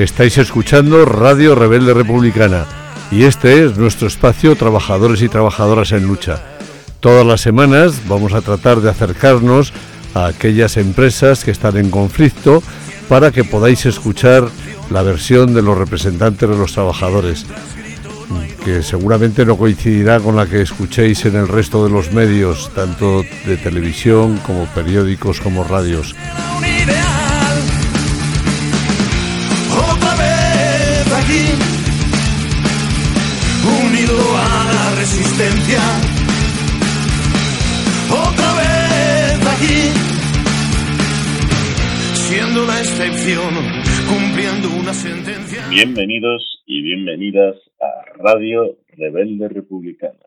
Estáis escuchando Radio Rebelde Republicana y este es nuestro espacio Trabajadores y Trabajadoras en Lucha. Todas las semanas vamos a tratar de acercarnos a aquellas empresas que están en conflicto para que podáis escuchar la versión de los representantes de los trabajadores, que seguramente no coincidirá con la que escuchéis en el resto de los medios, tanto de televisión como periódicos como radios. A la resistencia. Otra vez aquí, siendo la excepción, cumpliendo una sentencia. Bienvenidos y bienvenidas a Radio Rebelde Republicana.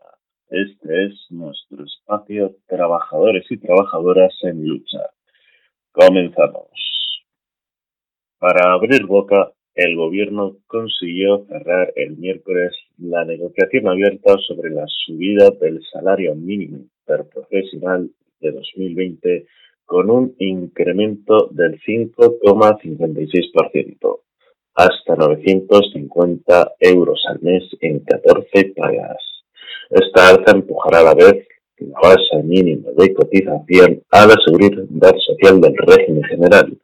Este es nuestro espacio Trabajadores y Trabajadoras en Lucha. Comenzamos. Para abrir boca, el gobierno consiguió cerrar el miércoles la negociación abierta sobre la subida del salario mínimo interprofesional de 2020 con un incremento del 5,56% hasta 950 euros al mes en 14 pagas. Esta alza empujará a la vez la base mínima de cotización a la seguridad social del régimen general,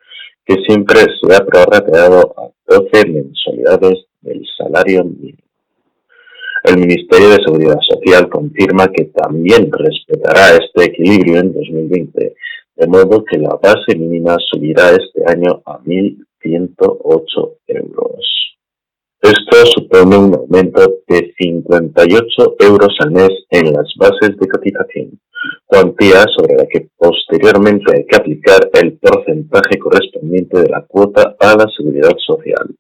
que siempre se ha prorrateado a 12 mensualidades del salario mínimo. El Ministerio de Seguridad Social confirma que también respetará este equilibrio en 2020, de modo que la base mínima subirá este año a 1.108 euros. Esto supone un aumento de 58 euros al mes en las bases de cotización, cuantía sobre la que posteriormente hay que aplicar el porcentaje correspondiente de la cuota a la seguridad social.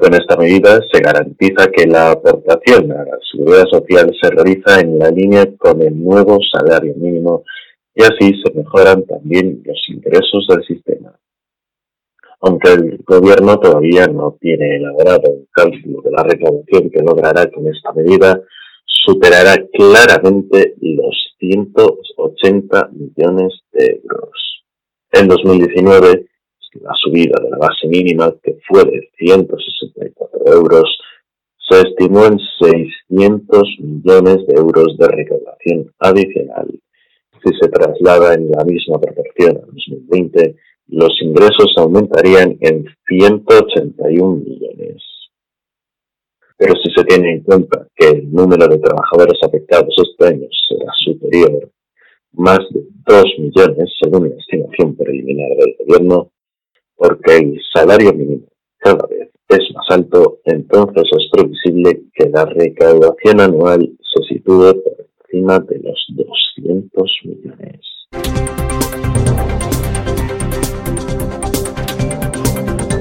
Con esta medida se garantiza que la aportación a la seguridad social se realiza en la línea con el nuevo salario mínimo y así se mejoran también los ingresos del sistema. Aunque el gobierno todavía no tiene elaborado un cálculo de la recaudación que logrará con esta medida, superará claramente los 180 millones de euros. En 2019, la subida de la base mínima, que fue de 164 euros, se estimó en 600 millones de euros de recaudación adicional. Si se traslada en la misma proporción a 2020, los ingresos aumentarían en 181 millones. Pero si se tiene en cuenta que el número de trabajadores afectados este año será superior, más de 2 millones según la estimación preliminar del gobierno, porque el salario mínimo cada vez es más alto, entonces es previsible que la recaudación anual se sitúe por encima de los 200 millones.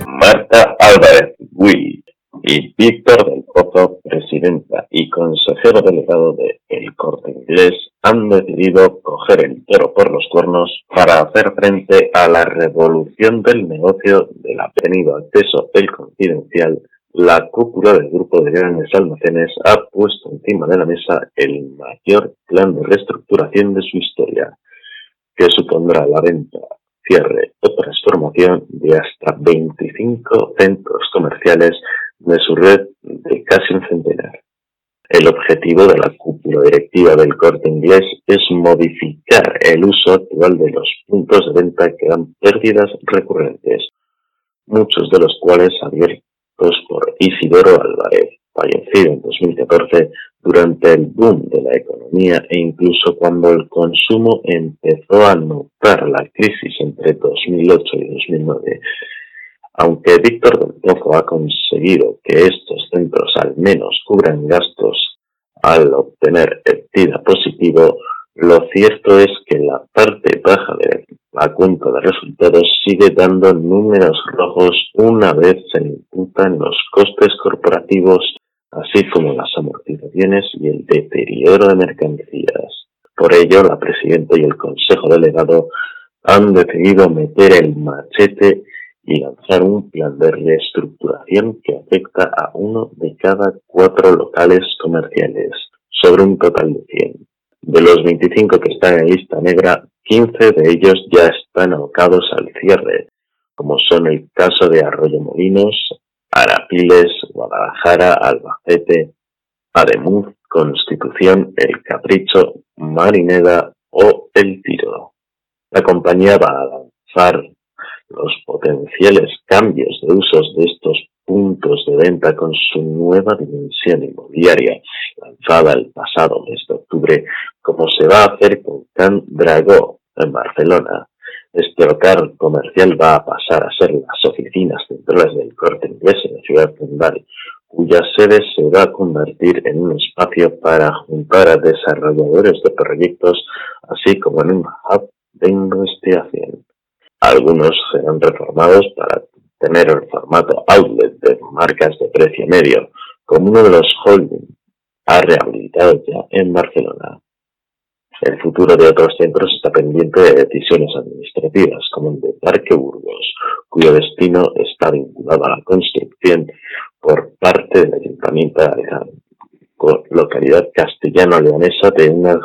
Marta Álvarez Will y Víctor del Pozo, presidenta y consejero delegado de El Corte Inglés, han decidido coger el toro por los cuernos para hacer frente a la revolución del negocio del ha acceso el confidencial. La cúpula del grupo de grandes almacenes ha puesto encima de la mesa el mayor plan de reestructuración de su historia, que supondrá la venta, cierre o transformación de hasta 25 centros comerciales de su red de casi un centenar. El objetivo de la cúpula directiva del corte inglés es modificar el uso actual de los puntos de venta que dan pérdidas recurrentes, muchos de los cuales abiertos por Isidoro Álvarez, fallecido en 2014 durante el boom de la economía e incluso cuando el consumo empezó a notar la crisis entre 2008 y 2009 aunque Víctor del Pozo ha conseguido que estos centros al menos cubran gastos al obtener el positivo, lo cierto es que la parte baja de la cuenta de resultados sigue dando números rojos una vez se imputan los costes corporativos, así como las amortizaciones y el deterioro de mercancías. Por ello, la presidenta y el consejo delegado han decidido meter el machete y lanzar un plan de reestructuración que afecta a uno de cada cuatro locales comerciales, sobre un total de 100. De los 25 que están en lista negra, 15 de ellos ya están abocados al cierre, como son el caso de Arroyo Molinos, Arapiles, Guadalajara, Albacete, Ademuz, Constitución, El Capricho, Marineda o El Tiro. La compañía va a lanzar los potenciales cambios de usos de estos puntos de venta con su nueva dimensión inmobiliaria, lanzada el pasado mes de octubre, como se va a hacer con Can Dragó en Barcelona. Este local comercial va a pasar a ser las oficinas centrales del corte inglés en la ciudad de cuya sede se va a convertir en un espacio para juntar a desarrolladores de proyectos, así como en un hub de investigación. Algunos serán reformados para tener el formato outlet de marcas de precio medio, como uno de los holding ha rehabilitado ya en Barcelona. El futuro de otros centros está pendiente de decisiones administrativas, como el de Parque Burgos, cuyo destino está vinculado a la construcción por parte del Ayuntamiento de con localidad castellano-leonesa de unas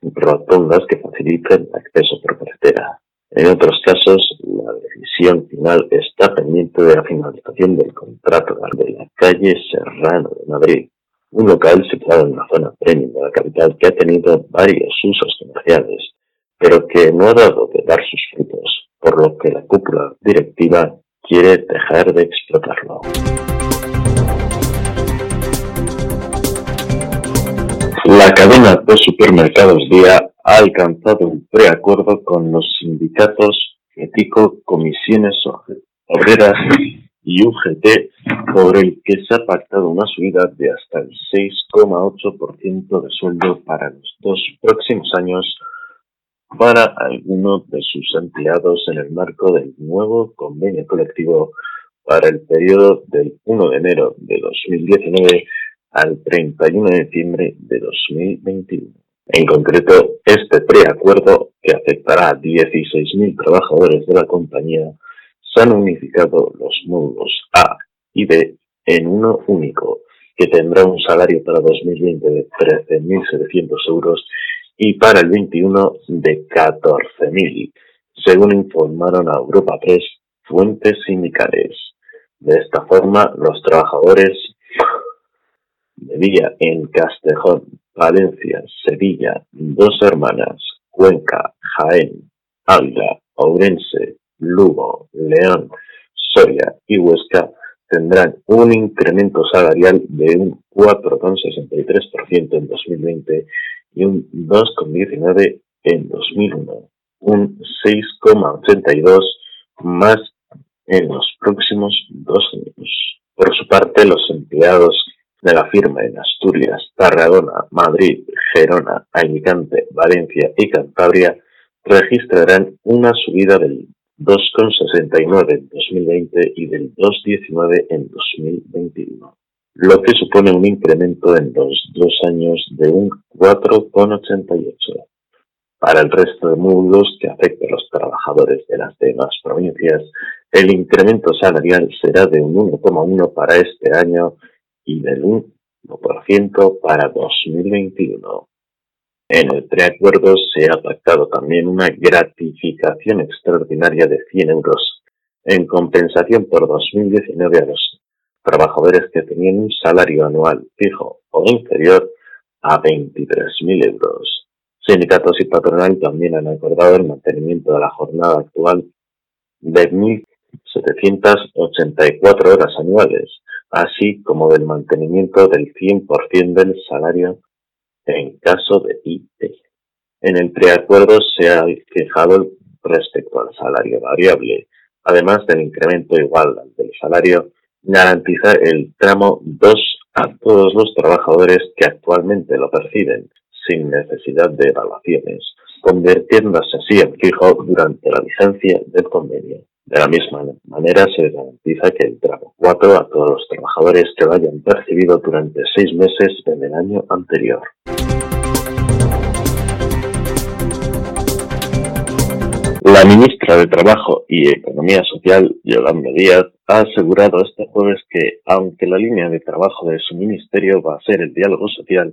rotondas que faciliten el acceso por carretera. En otros casos, la decisión final está pendiente de la finalización del contrato de la calle Serrano de Madrid, un local situado en la zona premium de la capital que ha tenido varios usos comerciales, pero que no ha dado de dar sus frutos, por lo que la cúpula directiva quiere dejar de explotarlo. La cadena de supermercados Día ha alcanzado un preacuerdo con los sindicatos ético, comisiones obreras y UGT por el que se ha pactado una subida de hasta el 6,8% de sueldo para los dos próximos años para algunos de sus empleados en el marco del nuevo convenio colectivo para el periodo del 1 de enero de 2019 al 31 de diciembre de 2021. En concreto, este preacuerdo, que afectará a 16.000 trabajadores de la compañía, se han unificado los módulos A y B en uno único, que tendrá un salario para 2020 de 13.700 euros y para el 21 de 14.000, según informaron a Europa Press fuentes sindicales. De esta forma, los trabajadores Villa en Castejón, Valencia, Sevilla, Dos Hermanas, Cuenca, Jaén, Ávila, Ourense, Lugo, León, Soria y Huesca tendrán un incremento salarial de un 4,63% en 2020 y un 2,19% en 2001, un 6,82% más en los próximos dos años. Por su parte, los empleados de la firma en Asturias, Tarragona, Madrid, Gerona, Alicante, Valencia y Cantabria registrarán una subida del 2,69 en 2020 y del 2,19 en 2021, lo que supone un incremento en los dos años de un 4,88. Para el resto de módulos que afecta a los trabajadores de las demás provincias, el incremento salarial será de un 1,1 para este año y del 1% para 2021. En el preacuerdo se ha pactado también una gratificación extraordinaria de 100 euros en compensación por 2019 a los trabajadores que tenían un salario anual fijo o inferior a 23.000 euros. Sindicatos y patronal también han acordado el mantenimiento de la jornada actual de 1.784 horas anuales, así como del mantenimiento del 100% del salario en caso de IT. En el preacuerdo se ha fijado respecto al salario variable, además del incremento igual al del salario, garantiza el tramo 2 a todos los trabajadores que actualmente lo perciben, sin necesidad de evaluaciones, convirtiéndose así en fijo durante la vigencia del convenio. De la misma manera, se garantiza que el tramo 4 a todos los trabajadores que lo hayan percibido durante seis meses en el año anterior. La ministra de Trabajo y Economía Social, Yolanda Díaz, ha asegurado este jueves que, aunque la línea de trabajo de su ministerio va a ser el diálogo social,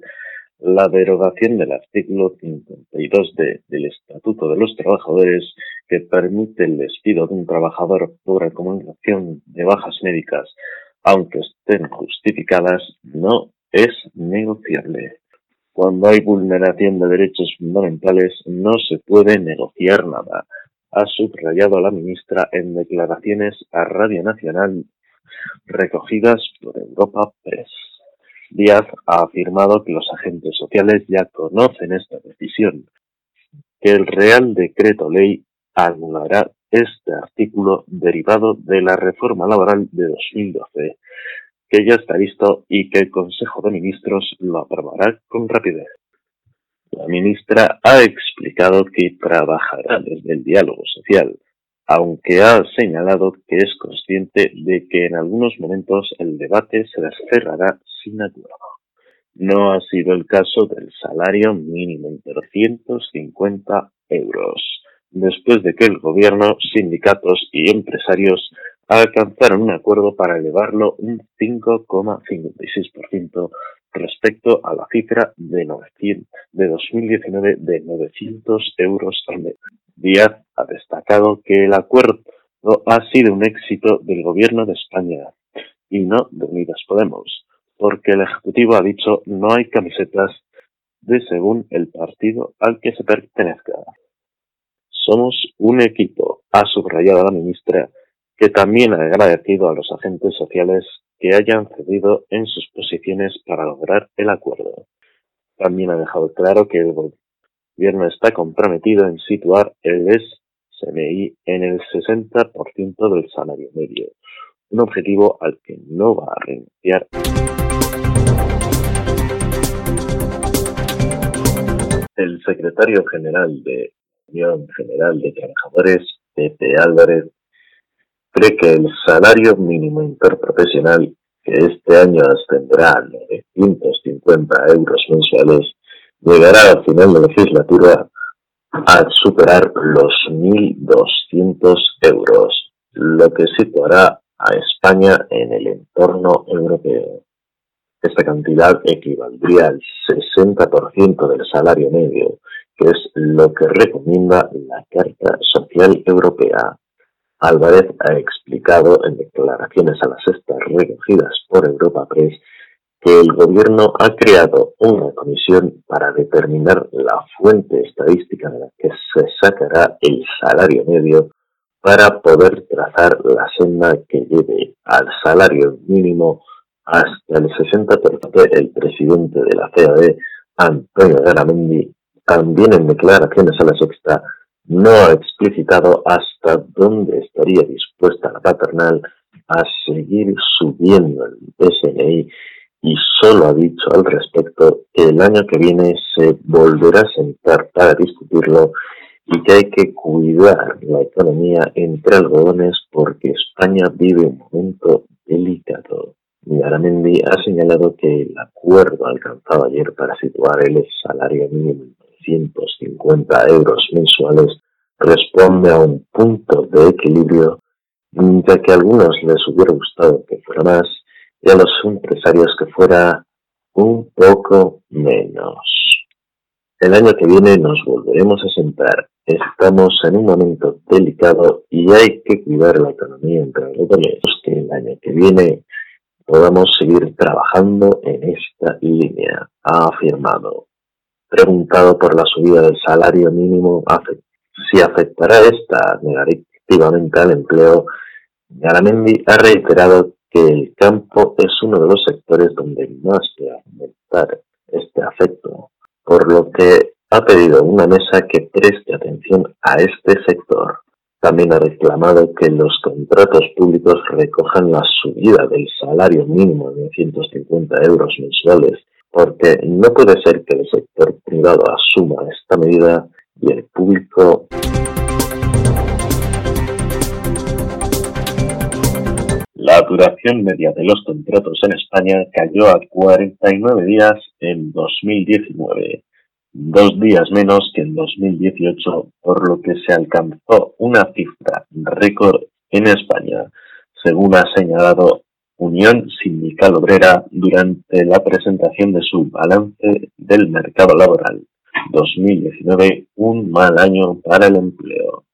la derogación del artículo 52D del Estatuto de los Trabajadores que permite el despido de un trabajador por acumulación de bajas médicas, aunque estén justificadas, no es negociable. Cuando hay vulneración de derechos fundamentales no se puede negociar nada, ha subrayado la ministra en declaraciones a Radio Nacional recogidas por Europa Press. Díaz ha afirmado que los agentes sociales ya conocen esta decisión, que el Real Decreto Ley anulará este artículo derivado de la reforma laboral de 2012, que ya está listo y que el Consejo de Ministros lo aprobará con rapidez. La ministra ha explicado que trabajará desde el diálogo social, aunque ha señalado que es consciente de que en algunos momentos el debate se cerrará No ha sido el caso del salario mínimo de 250 euros, después de que el gobierno, sindicatos y empresarios alcanzaron un acuerdo para elevarlo un 5,56% respecto a la cifra de, 900, de 2019 de 900 euros al mes. Díaz ha destacado que el acuerdo ha sido un éxito del Gobierno de España y no de Unidas Podemos, porque el Ejecutivo ha dicho no hay camisetas de según el partido al que se pertenezca. Somos un equipo, ha subrayado la ministra, que también ha agradecido a los agentes sociales que hayan cedido en sus posiciones para lograr el acuerdo. También ha dejado claro que el gobierno está comprometido en situar el SMI en el 60% del salario medio, un objetivo al que no va a renunciar. El secretario general de Unión General de Trabajadores, Pepe Álvarez, cree que el salario mínimo interprofesional, que este año ascenderá a 950 euros mensuales, llegará al final de la legislatura a superar los 1.200 euros, lo que situará a España en el entorno europeo. Esta cantidad equivaldría al 60% del salario medio, que es lo que recomienda la Carta Social Europea. Álvarez ha explicado en declaraciones a las sextas recogidas por Europa Press que el gobierno ha creado una comisión para determinar la fuente estadística de la que se sacará el salario medio para poder trazar la senda que lleve al salario mínimo hasta el 60%. El presidente de la CAD, Antonio Garamendi, también en declaraciones a la sexta, no ha explicitado hasta dónde estaría dispuesta la patronal a seguir subiendo el SNI y solo ha dicho al respecto que el año que viene se volverá a sentar para discutirlo y que hay que cuidar la economía entre algodones porque España vive un momento delicado. Garamendi ha señalado que el acuerdo alcanzado ayer para situar el salario mínimo 150 euros mensuales responde a un punto de equilibrio, ya que a algunos les hubiera gustado que fuera más y a los empresarios que fuera un poco menos. El año que viene nos volveremos a sentar. Estamos en un momento delicado y hay que cuidar la economía entre los que el año que viene podamos seguir trabajando en esta línea, ha afirmado preguntado por la subida del salario mínimo, si afectará esta negativamente al empleo, Garamendi ha reiterado que el campo es uno de los sectores donde más puede aumentar este afecto, por lo que ha pedido una mesa que preste atención a este sector. También ha reclamado que los contratos públicos recojan la subida del salario mínimo de 150 euros mensuales porque no puede ser que el sector privado asuma esta medida y el público La duración media de los contratos en España cayó a 49 días en 2019, dos días menos que en 2018, por lo que se alcanzó una cifra récord en España, según ha señalado Unión Sindical Obrera durante la presentación de su balance del mercado laboral 2019, un mal año para el empleo.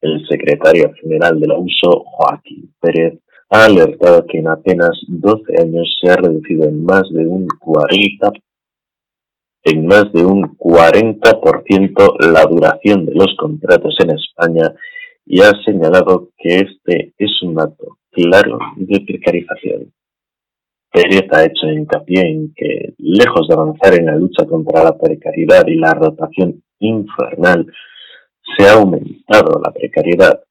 El secretario general de la USO, Joaquín Pérez, ha alertado que en apenas 12 años se ha reducido en más de un 40 en más de un 40% la duración de los contratos en España y ha señalado que este es un dato claro de precarización. Pérez ha hecho hincapié en que, lejos de avanzar en la lucha contra la precariedad y la rotación infernal, se ha aumentado la precariedad.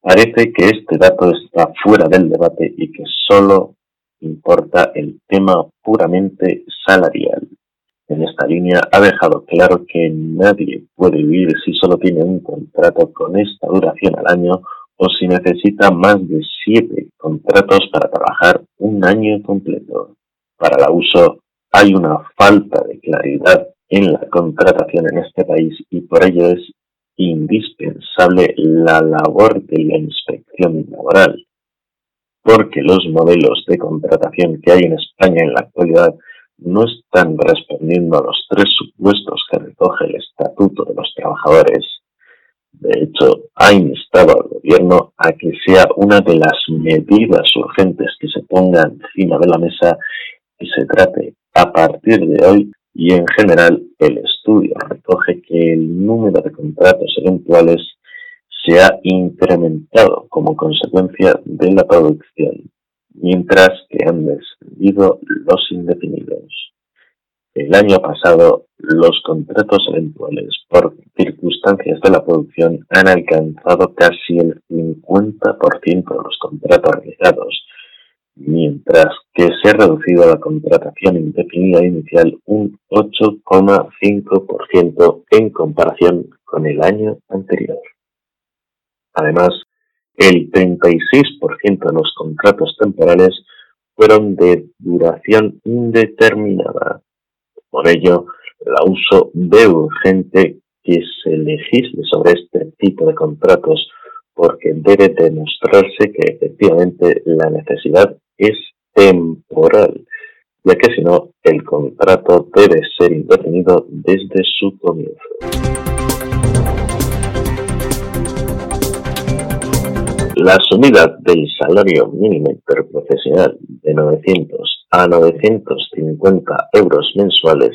Parece que este dato está fuera del debate y que solo importa el tema puramente salarial. En esta línea ha dejado claro que nadie puede vivir si solo tiene un contrato con esta duración al año o si necesita más de siete contratos para trabajar un año completo. Para la uso hay una falta de claridad en la contratación en este país y por ello es indispensable la labor de la inspección laboral, porque los modelos de contratación que hay en España en la actualidad no están respondiendo a los tres supuestos que recoge el Estatuto de los Trabajadores de hecho, ha instado al gobierno a que sea una de las medidas urgentes que se pongan encima de la mesa y se trate a partir de hoy y en general el estudio recoge que el número de contratos eventuales se ha incrementado como consecuencia de la producción, mientras que han descendido los indefinidos. El año pasado, los contratos eventuales por circunstancias de la producción han alcanzado casi el 50% de los contratos realizados, mientras que se ha reducido la contratación indefinida inicial un 8,5% en comparación con el año anterior. Además, el 36% de los contratos temporales fueron de duración indeterminada, por ello, la uso ve urgente que se legisle sobre este tipo de contratos porque debe demostrarse que efectivamente la necesidad es temporal, ya que si no, el contrato debe ser indefinido desde su comienzo. La subida del salario mínimo interprofesional de 900 a 950 euros mensuales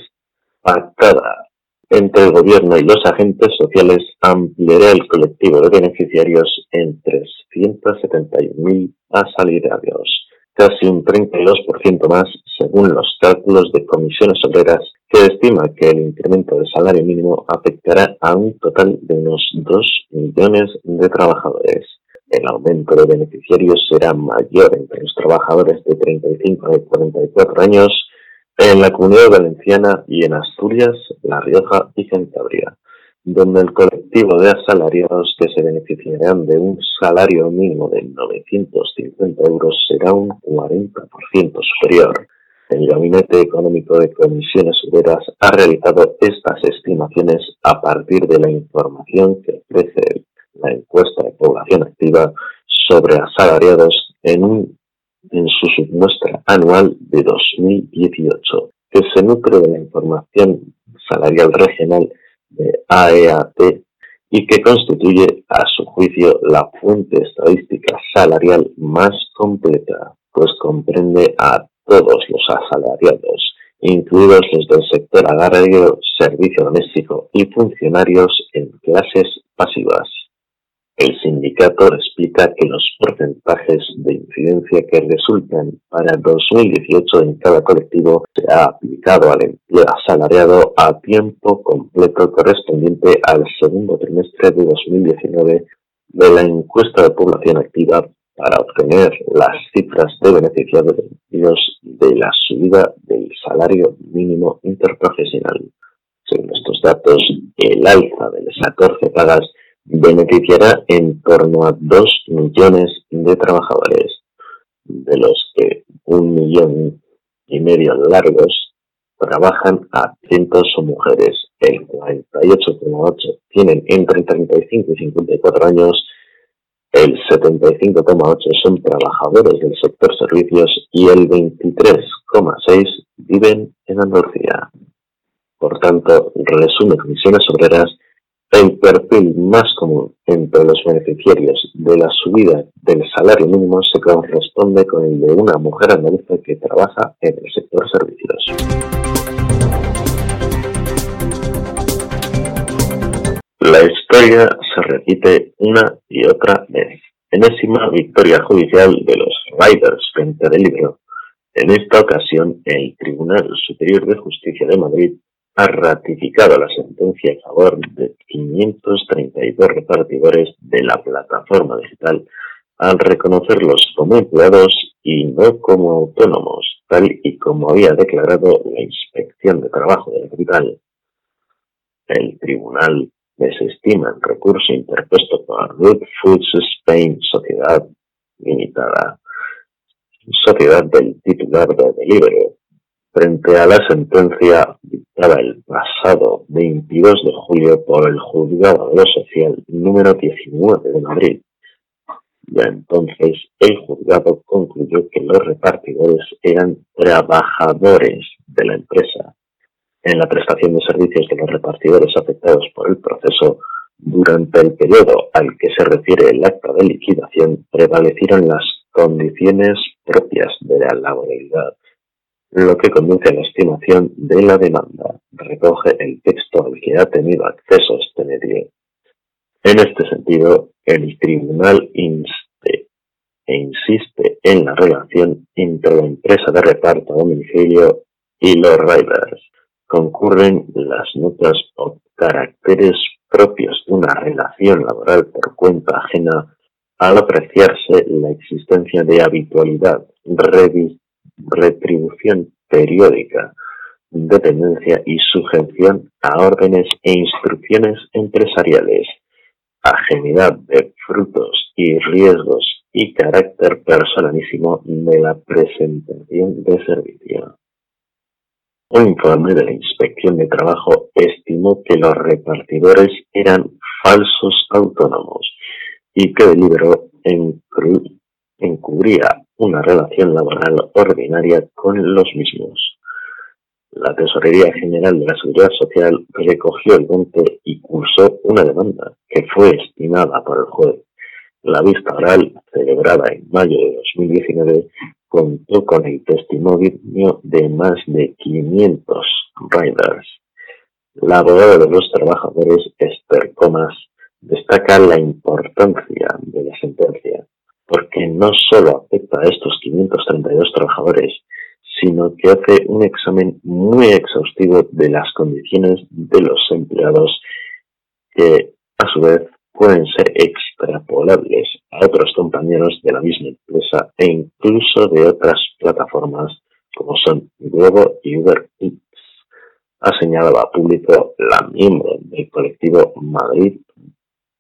pactada entre el gobierno y los agentes sociales ampliará el colectivo de beneficiarios en 371.000 asalariados, casi un 32% más según los cálculos de comisiones obreras, que estima que el incremento del salario mínimo afectará a un total de unos 2 millones de trabajadores. El aumento de beneficiarios será mayor entre los trabajadores de 35 a 44 años en la Comunidad Valenciana y en Asturias, La Rioja y Cantabria, donde el colectivo de asalariados que se beneficiarán de un salario mínimo de 950 euros será un 40% superior. El Gabinete Económico de Comisiones Obreras ha realizado estas estimaciones a partir de la información que ofrece la encuesta de población activa sobre asalariados en, un, en su submuestra anual de 2018, que se nutre de la información salarial regional de AEAT y que constituye, a su juicio, la fuente estadística salarial más completa, pues comprende a todos los asalariados, incluidos los del sector agrario, servicio doméstico y funcionarios en clases pasivas. El sindicato explica que los porcentajes de incidencia que resultan para 2018 en cada colectivo se ha aplicado al empleo asalariado a tiempo completo correspondiente al segundo trimestre de 2019 de la encuesta de población activa para obtener las cifras de beneficiarios de la subida del salario mínimo interprofesional. Según estos datos, el alza de las 14 pagas beneficiará en torno a 2 millones de trabajadores, de los que un millón y medio largos trabajan a cientos son mujeres. El 48,8 tienen entre 35 y 54 años el 75,8 son trabajadores del sector servicios y el 23,6 viven en Andalucía. Por tanto, resume Comisiones Obreras, el perfil más común entre los beneficiarios de la subida del salario mínimo se corresponde con el de una mujer andaluza que trabaja en el sector servicios. La historia se repite una y otra vez. Enésima victoria judicial de los Riders frente a Libro. En esta ocasión, el Tribunal Superior de Justicia de Madrid ha ratificado la sentencia a favor de 532 repartidores de la plataforma digital al reconocerlos como empleados y no como autónomos, tal y como había declarado la Inspección de Trabajo de la capital. El tribunal desestima el recurso interpuesto por Root Foods Spain Sociedad Limitada, sociedad del titular de Deliveroo, frente a la sentencia dictada el pasado 22 de julio por el Juzgado de lo Social número 19 de Madrid. Ya entonces el juzgado concluyó que los repartidores eran trabajadores de la empresa en la prestación de servicios de los repartidores afectados por el proceso, durante el periodo al que se refiere el acta de liquidación, prevalecieron las condiciones propias de la laboralidad, lo que conduce a la estimación de la demanda, recoge el texto al que ha tenido acceso este medio. En este sentido, el tribunal inste e insiste en la relación entre la empresa de reparto a domicilio y los riders, concurren las notas o caracteres propios de una relación laboral por cuenta ajena al apreciarse la existencia de habitualidad, retribución periódica, dependencia y sujeción a órdenes e instrucciones empresariales, ajenidad de frutos y riesgos y carácter personalísimo de la presentación de servicio. Un informe de la Inspección de Trabajo estimó que los repartidores eran falsos autónomos y que deliberó encubría una relación laboral ordinaria con los mismos. La Tesorería General de la Seguridad Social recogió el monte y cursó una demanda que fue estimada por el juez. La vista oral, celebrada en mayo de 2019, contó con el testimonio de más de 500 riders. La abogada de los trabajadores, Esther Comas, destaca la importancia de la sentencia, no solo afecta a estos 532 trabajadores, sino que hace un examen muy exhaustivo de las condiciones de los empleados que, a su vez, pueden ser extrapolables a otros compañeros de la misma empresa e incluso de otras plataformas como son Globo y Uber Eats, ha señalado a público la miembro del colectivo Madrid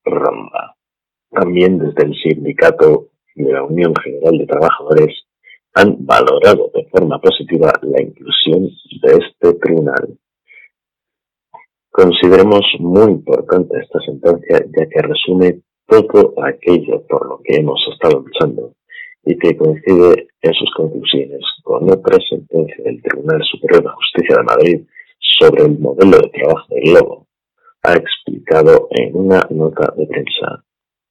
Ramba. También desde el sindicato de la Unión General de Trabajadores han valorado de forma positiva la inclusión de este tribunal. Consideremos muy importante esta sentencia ya que resume todo aquello por lo que hemos estado luchando y que coincide en sus conclusiones con otra sentencia del Tribunal Superior de Justicia de Madrid sobre el modelo de trabajo del Globo. Ha explicado en una nota de prensa.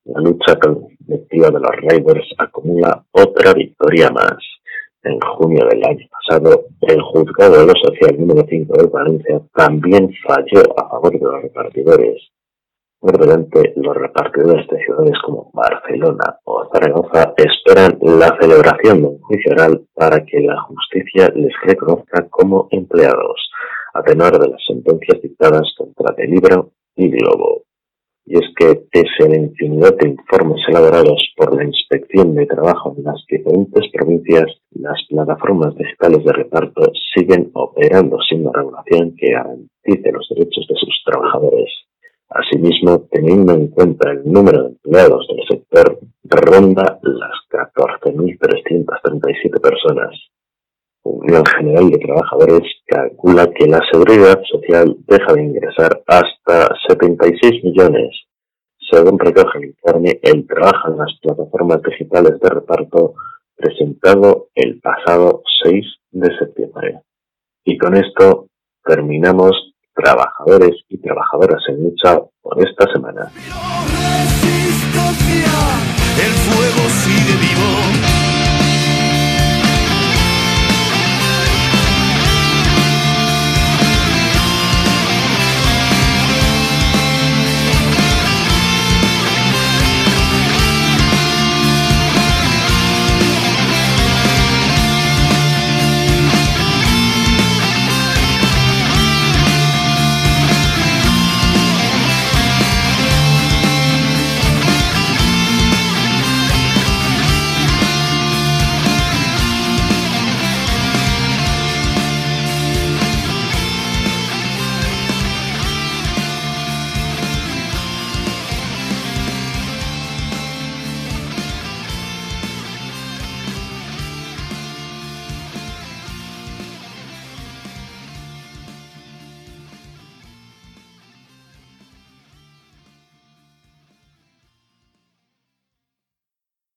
La lucha colectiva de los Raiders acumula otra victoria más en junio del año pasado, el juzgado de lo social número 5 de Valencia también falló a favor de los repartidores. Por delante, los repartidores de ciudades como Barcelona o Zaragoza esperan la celebración de un juicio oral para que la justicia les reconozca como empleados, a tenor de las sentencias dictadas contra Delibro y Globo y es que pese a la infinidad de informes elaborados por la Inspección de Trabajo en las diferentes provincias, las plataformas digitales de reparto siguen operando sin una regulación que garantice los derechos de sus trabajadores. Asimismo, teniendo en cuenta el número de empleados del sector, ronda las 14.337 personas. Unión General de Trabajadores calcula que la seguridad social deja de ingresar hasta 76 millones, según recoge el informe El trabajo en las plataformas digitales de reparto presentado el pasado 6 de septiembre. Y con esto terminamos trabajadores y trabajadoras en lucha por esta semana. El fuego